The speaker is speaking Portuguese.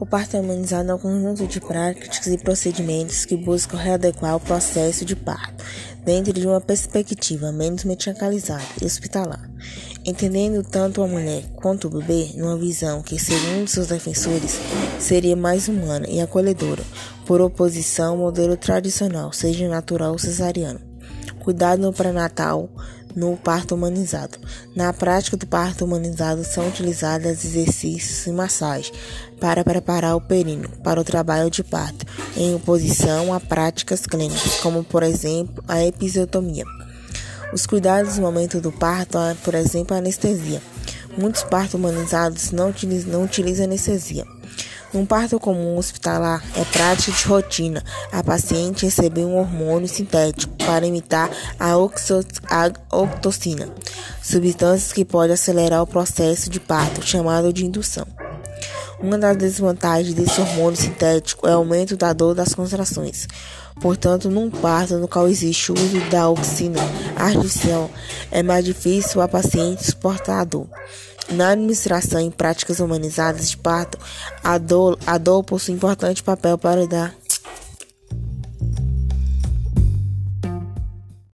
O parto humanizado é um conjunto de práticas e procedimentos que buscam readequar o processo de parto dentro de uma perspectiva menos medicalizada e hospitalar, entendendo tanto a mulher quanto o bebê numa visão que, segundo seus defensores, seria mais humana e acolhedora, por oposição ao modelo tradicional, seja natural ou cesariano. Cuidado no pré-natal, no parto humanizado. Na prática do parto humanizado são utilizados exercícios e massagens para preparar o períneo para o trabalho de parto, em oposição a práticas clínicas, como por exemplo a episiotomia. Os cuidados no momento do parto, por exemplo, a anestesia. Muitos partos humanizados não utilizam, não utilizam anestesia. Num parto comum hospitalar, é prática de rotina a paciente receber um hormônio sintético para imitar a, oxitocina, substância que pode acelerar o processo de parto, chamado de indução. Uma das desvantagens desse hormônio sintético é o aumento da dor das contrações. Portanto, num parto no qual existe o uso da oxina artificial, é mais difícil a paciente suportar a dor. Na administração e práticas humanizadas de parto, a dor, a dor possui importante papel para dar